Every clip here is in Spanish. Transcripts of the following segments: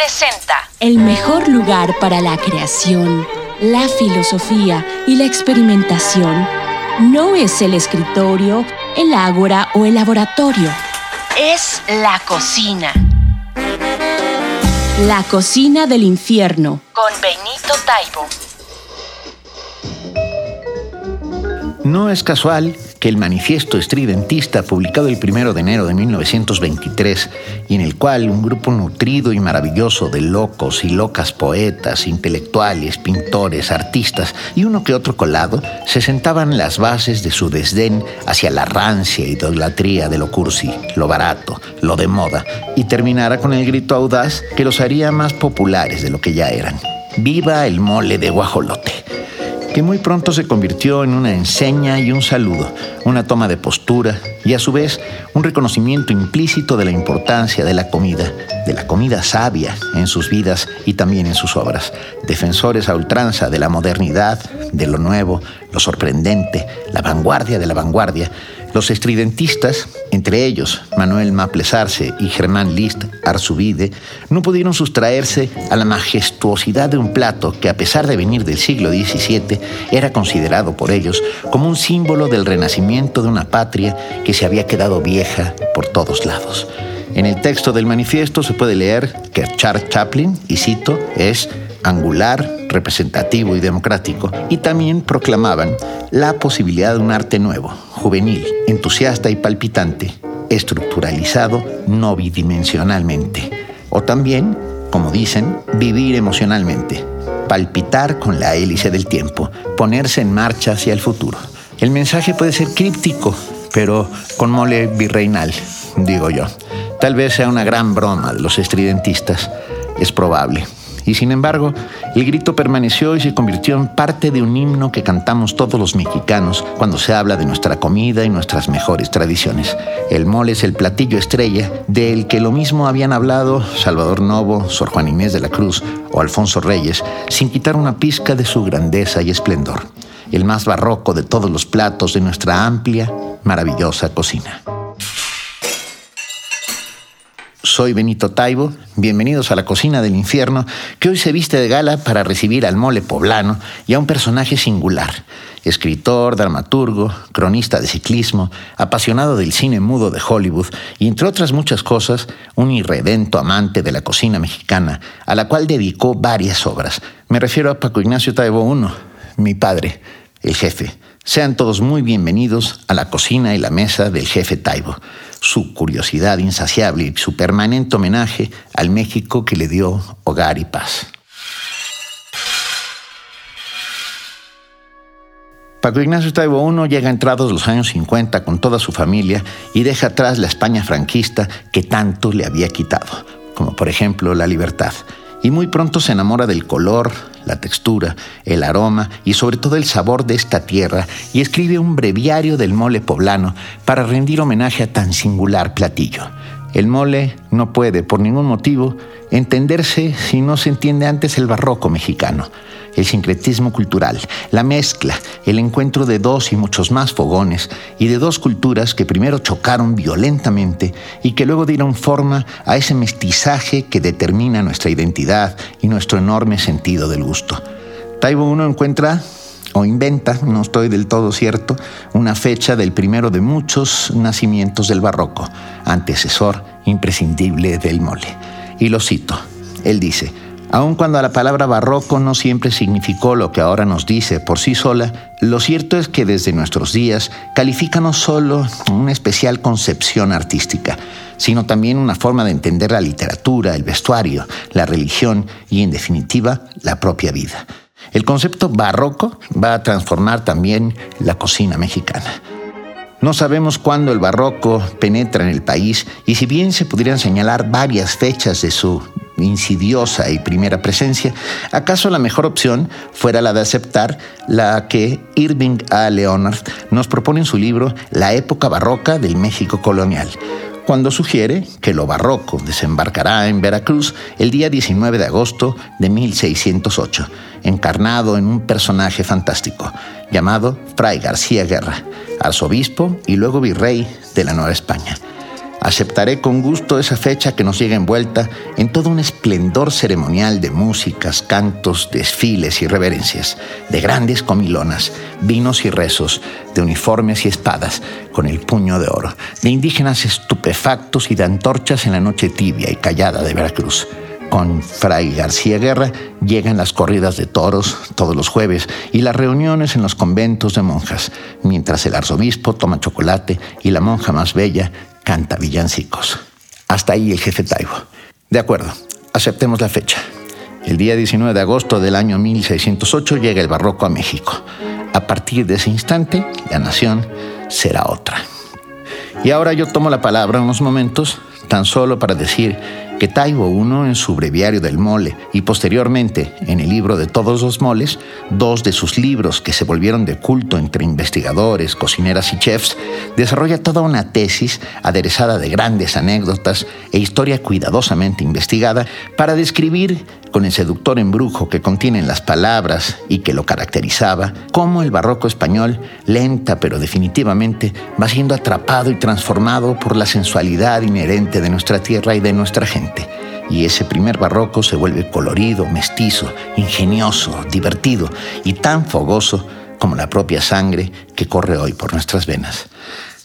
presenta El mejor lugar para la creación, la filosofía y la experimentación no es el escritorio, el ágora o el laboratorio. Es la cocina La cocina del infierno. con Benito Taibo. No es casual que el manifiesto estridentista publicado el 1 de enero de 1923 y en el cual un grupo nutrido y maravilloso de locos y locas poetas, intelectuales, pintores, artistas y uno que otro colado se sentaban las bases de su desdén hacia la rancia idolatría de lo cursi, lo barato, lo de moda y terminara con el grito audaz que los haría más populares de lo que ya eran. ¡Viva el mole de guajolote! Que muy pronto se convirtió en una enseña y un saludo, una toma de postura y a su vez un reconocimiento implícito de la importancia de la comida, de la comida sabia en sus vidas y también en sus obras. Defensores a ultranza de la modernidad, de lo nuevo, lo sorprendente, la vanguardia de la vanguardia, los estridentistas, entre ellos Manuel Maples Arce y Germán Liszt Arzubide, no pudieron sustraerse a la majestuosidad de un plato que, a pesar de venir del siglo XVII, era considerado por ellos como un símbolo del renacimiento de una patria que se había quedado vieja por todos lados. En el texto del manifiesto se puede leer que Charles Chaplin, y cito, es angular, representativo y democrático, y también proclamaban la posibilidad de un arte nuevo, juvenil, entusiasta y palpitante, estructuralizado no bidimensionalmente, o también, como dicen, vivir emocionalmente, palpitar con la hélice del tiempo, ponerse en marcha hacia el futuro. El mensaje puede ser críptico, pero con mole virreinal, digo yo. Tal vez sea una gran broma los estridentistas, es probable. Y sin embargo, el grito permaneció y se convirtió en parte de un himno que cantamos todos los mexicanos cuando se habla de nuestra comida y nuestras mejores tradiciones. El mole es el platillo estrella del que lo mismo habían hablado Salvador Novo, Sor Juan Inés de la Cruz o Alfonso Reyes, sin quitar una pizca de su grandeza y esplendor. El más barroco de todos los platos de nuestra amplia, maravillosa cocina. Soy Benito Taibo, bienvenidos a la cocina del infierno, que hoy se viste de gala para recibir al mole poblano y a un personaje singular, escritor, dramaturgo, cronista de ciclismo, apasionado del cine mudo de Hollywood y entre otras muchas cosas, un irredento amante de la cocina mexicana, a la cual dedicó varias obras. Me refiero a Paco Ignacio Taibo I, mi padre, el jefe. Sean todos muy bienvenidos a la cocina y la mesa del jefe Taibo su curiosidad insaciable y su permanente homenaje al México que le dio hogar y paz. Paco Ignacio Taibo I llega entrados los años 50 con toda su familia y deja atrás la España franquista que tanto le había quitado, como por ejemplo la libertad. Y muy pronto se enamora del color, la textura, el aroma y sobre todo el sabor de esta tierra y escribe un breviario del mole poblano para rendir homenaje a tan singular platillo. El mole no puede, por ningún motivo, entenderse si no se entiende antes el barroco mexicano, el sincretismo cultural, la mezcla, el encuentro de dos y muchos más fogones y de dos culturas que primero chocaron violentamente y que luego dieron forma a ese mestizaje que determina nuestra identidad y nuestro enorme sentido del gusto. Taibo uno encuentra o inventa, no estoy del todo cierto, una fecha del primero de muchos nacimientos del barroco, antecesor imprescindible del mole. Y lo cito. Él dice, aun cuando la palabra barroco no siempre significó lo que ahora nos dice por sí sola, lo cierto es que desde nuestros días califica no solo una especial concepción artística, sino también una forma de entender la literatura, el vestuario, la religión y, en definitiva, la propia vida. El concepto barroco va a transformar también la cocina mexicana. No sabemos cuándo el barroco penetra en el país y si bien se pudieran señalar varias fechas de su insidiosa y primera presencia, ¿acaso la mejor opción fuera la de aceptar la que Irving A. Leonard nos propone en su libro La época barroca del México colonial? cuando sugiere que lo barroco desembarcará en Veracruz el día 19 de agosto de 1608, encarnado en un personaje fantástico llamado Fray García Guerra, arzobispo y luego virrey de la Nueva España. Aceptaré con gusto esa fecha que nos llega envuelta en todo un esplendor ceremonial de músicas, cantos, desfiles y reverencias, de grandes comilonas, vinos y rezos, de uniformes y espadas, con el puño de oro, de indígenas estupefactos y de antorchas en la noche tibia y callada de Veracruz. Con Fray García Guerra llegan las corridas de toros todos los jueves y las reuniones en los conventos de monjas, mientras el arzobispo toma chocolate y la monja más bella canta villancicos. Hasta ahí el jefe Taibo. De acuerdo, aceptemos la fecha. El día 19 de agosto del año 1608 llega el barroco a México. A partir de ese instante, la nación será otra. Y ahora yo tomo la palabra unos momentos tan solo para decir que Taibo I en su breviario del mole y posteriormente en el libro de todos los moles, dos de sus libros que se volvieron de culto entre investigadores, cocineras y chefs, desarrolla toda una tesis aderezada de grandes anécdotas e historia cuidadosamente investigada para describir con el seductor embrujo que contienen las palabras y que lo caracterizaba, cómo el barroco español, lenta pero definitivamente, va siendo atrapado y transformado por la sensualidad inherente de nuestra tierra y de nuestra gente y ese primer barroco se vuelve colorido, mestizo, ingenioso, divertido y tan fogoso como la propia sangre que corre hoy por nuestras venas.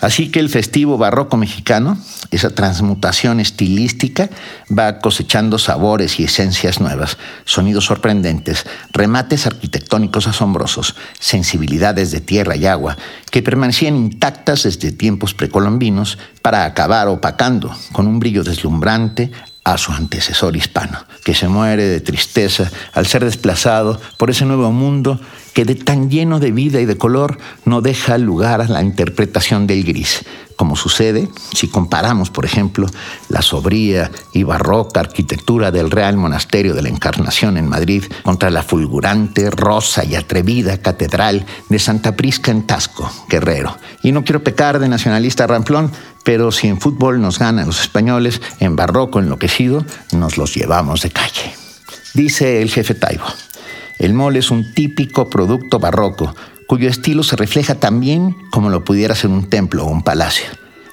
Así que el festivo barroco mexicano, esa transmutación estilística, va cosechando sabores y esencias nuevas, sonidos sorprendentes, remates arquitectónicos asombrosos, sensibilidades de tierra y agua, que permanecían intactas desde tiempos precolombinos para acabar opacando con un brillo deslumbrante a su antecesor hispano, que se muere de tristeza al ser desplazado por ese nuevo mundo que de tan lleno de vida y de color no deja lugar a la interpretación del gris, como sucede si comparamos, por ejemplo, la sobría y barroca arquitectura del Real Monasterio de la Encarnación en Madrid contra la fulgurante, rosa y atrevida catedral de Santa Prisca en Tasco, Guerrero. Y no quiero pecar de nacionalista ramplón, pero si en fútbol nos ganan los españoles, en barroco enloquecido, nos los llevamos de calle. Dice el jefe Taibo, el mole es un típico producto barroco, cuyo estilo se refleja también como lo pudiera ser un templo o un palacio.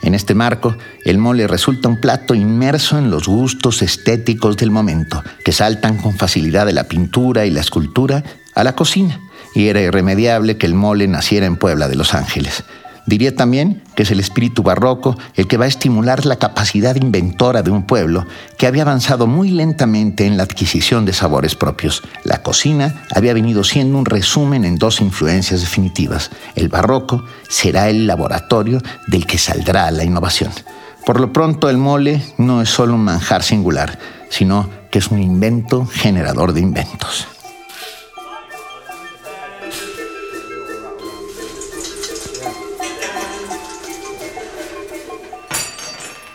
En este marco, el mole resulta un plato inmerso en los gustos estéticos del momento, que saltan con facilidad de la pintura y la escultura a la cocina, y era irremediable que el mole naciera en Puebla de Los Ángeles. Diría también que es el espíritu barroco el que va a estimular la capacidad inventora de un pueblo que había avanzado muy lentamente en la adquisición de sabores propios. La cocina había venido siendo un resumen en dos influencias definitivas. El barroco será el laboratorio del que saldrá la innovación. Por lo pronto el mole no es solo un manjar singular, sino que es un invento generador de inventos.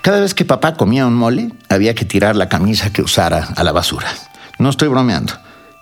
Cada vez que papá comía un mole, había que tirar la camisa que usara a la basura. No estoy bromeando.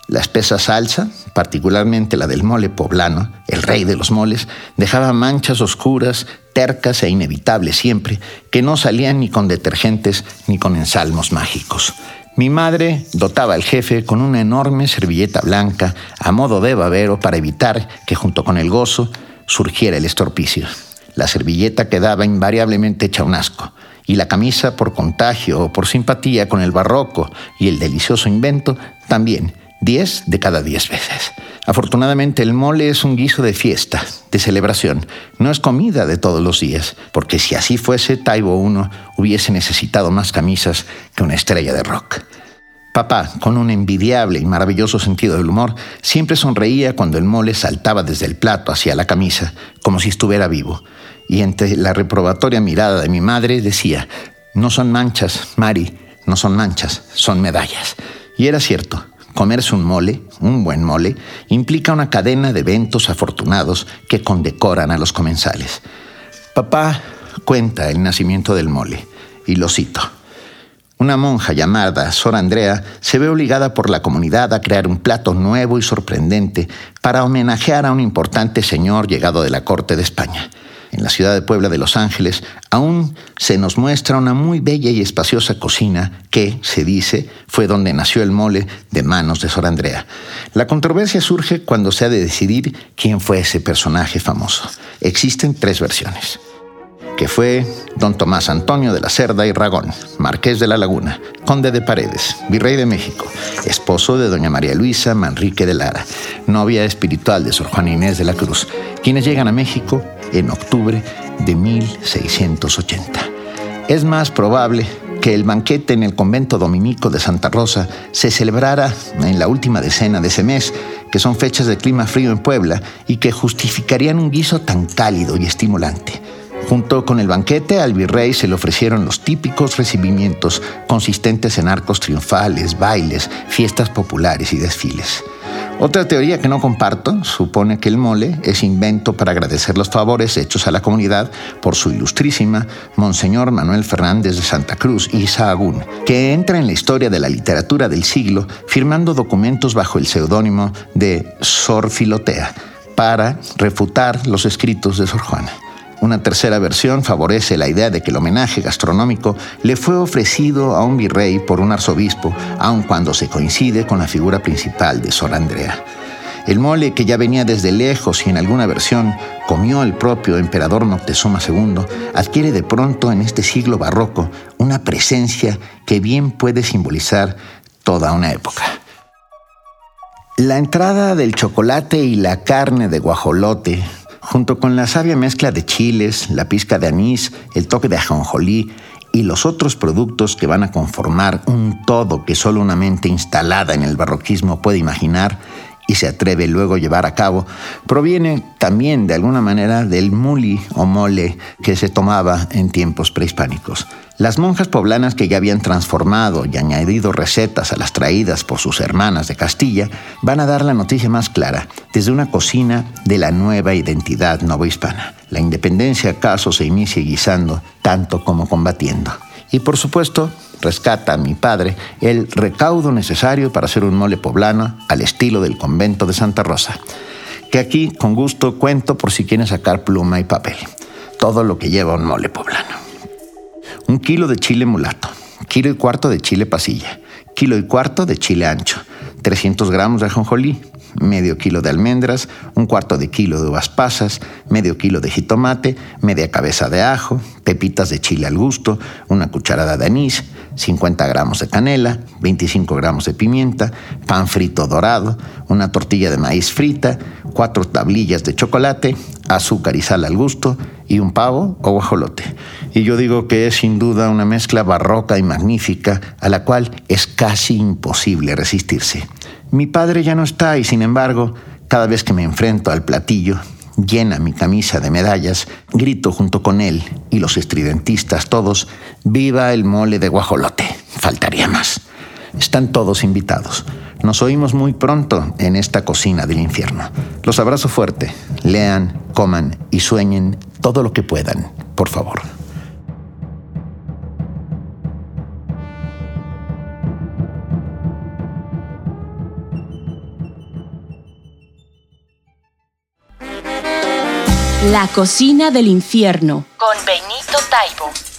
La espesa salsa, particularmente la del mole poblano, el rey de los moles, dejaba manchas oscuras, tercas e inevitables siempre, que no salían ni con detergentes ni con ensalmos mágicos. Mi madre dotaba al jefe con una enorme servilleta blanca a modo de babero para evitar que junto con el gozo surgiera el estorpicio. La servilleta quedaba invariablemente hecha un asco y la camisa por contagio o por simpatía con el barroco y el delicioso invento también, 10 de cada 10 veces. Afortunadamente el mole es un guiso de fiesta, de celebración, no es comida de todos los días, porque si así fuese, Taibo I hubiese necesitado más camisas que una estrella de rock. Papá, con un envidiable y maravilloso sentido del humor, siempre sonreía cuando el mole saltaba desde el plato hacia la camisa, como si estuviera vivo y entre la reprobatoria mirada de mi madre decía, no son manchas, Mari, no son manchas, son medallas. Y era cierto, comerse un mole, un buen mole, implica una cadena de eventos afortunados que condecoran a los comensales. Papá cuenta el nacimiento del mole, y lo cito. Una monja llamada Sor Andrea se ve obligada por la comunidad a crear un plato nuevo y sorprendente para homenajear a un importante señor llegado de la corte de España en la ciudad de Puebla de Los Ángeles, aún se nos muestra una muy bella y espaciosa cocina que, se dice, fue donde nació el mole de manos de Sor Andrea. La controversia surge cuando se ha de decidir quién fue ese personaje famoso. Existen tres versiones. que fue don Tomás Antonio de la Cerda y Ragón, marqués de la Laguna, conde de Paredes, virrey de México, esposo de doña María Luisa Manrique de Lara, novia espiritual de Sor Juana Inés de la Cruz, quienes llegan a México en octubre de 1680. Es más probable que el banquete en el convento dominico de Santa Rosa se celebrara en la última decena de ese mes, que son fechas de clima frío en Puebla y que justificarían un guiso tan cálido y estimulante. Junto con el banquete, al virrey se le ofrecieron los típicos recibimientos consistentes en arcos triunfales, bailes, fiestas populares y desfiles. Otra teoría que no comparto supone que el mole es invento para agradecer los favores hechos a la comunidad por su ilustrísima Monseñor Manuel Fernández de Santa Cruz y Sahagún, que entra en la historia de la literatura del siglo firmando documentos bajo el seudónimo de Sor Filotea para refutar los escritos de Sor Juana. Una tercera versión favorece la idea de que el homenaje gastronómico le fue ofrecido a un virrey por un arzobispo, aun cuando se coincide con la figura principal de Sor Andrea. El mole que ya venía desde lejos y en alguna versión comió el propio emperador Moctezuma II, adquiere de pronto en este siglo barroco una presencia que bien puede simbolizar toda una época. La entrada del chocolate y la carne de guajolote junto con la sabia mezcla de chiles, la pizca de anís, el toque de ajonjolí y los otros productos que van a conformar un todo que solo una mente instalada en el barroquismo puede imaginar, y se atreve luego a llevar a cabo, proviene también de alguna manera del muli o mole que se tomaba en tiempos prehispánicos. Las monjas poblanas que ya habían transformado y añadido recetas a las traídas por sus hermanas de Castilla van a dar la noticia más clara desde una cocina de la nueva identidad novohispana. La independencia acaso se inicia guisando tanto como combatiendo. Y por supuesto, rescata a mi padre el recaudo necesario para hacer un mole poblano al estilo del convento de Santa Rosa, que aquí con gusto cuento por si quieren sacar pluma y papel. Todo lo que lleva un mole poblano. Un kilo de chile mulato, kilo y cuarto de chile pasilla, kilo y cuarto de chile ancho, 300 gramos de ajonjolí, medio kilo de almendras, un cuarto de kilo de uvas pasas, medio kilo de jitomate, media cabeza de ajo, pepitas de chile al gusto, una cucharada de anís, 50 gramos de canela, 25 gramos de pimienta, pan frito dorado, una tortilla de maíz frita, cuatro tablillas de chocolate, azúcar y sal al gusto y un pavo o guajolote. Y yo digo que es sin duda una mezcla barroca y magnífica a la cual es casi imposible resistirse. Mi padre ya no está y sin embargo, cada vez que me enfrento al platillo, llena mi camisa de medallas, grito junto con él y los estridentistas todos, viva el mole de guajolote. Faltaría más. Están todos invitados. Nos oímos muy pronto en esta cocina del infierno. Los abrazo fuerte. Lean, coman y sueñen todo lo que puedan, por favor. La cocina del infierno. Con Benito Taibo.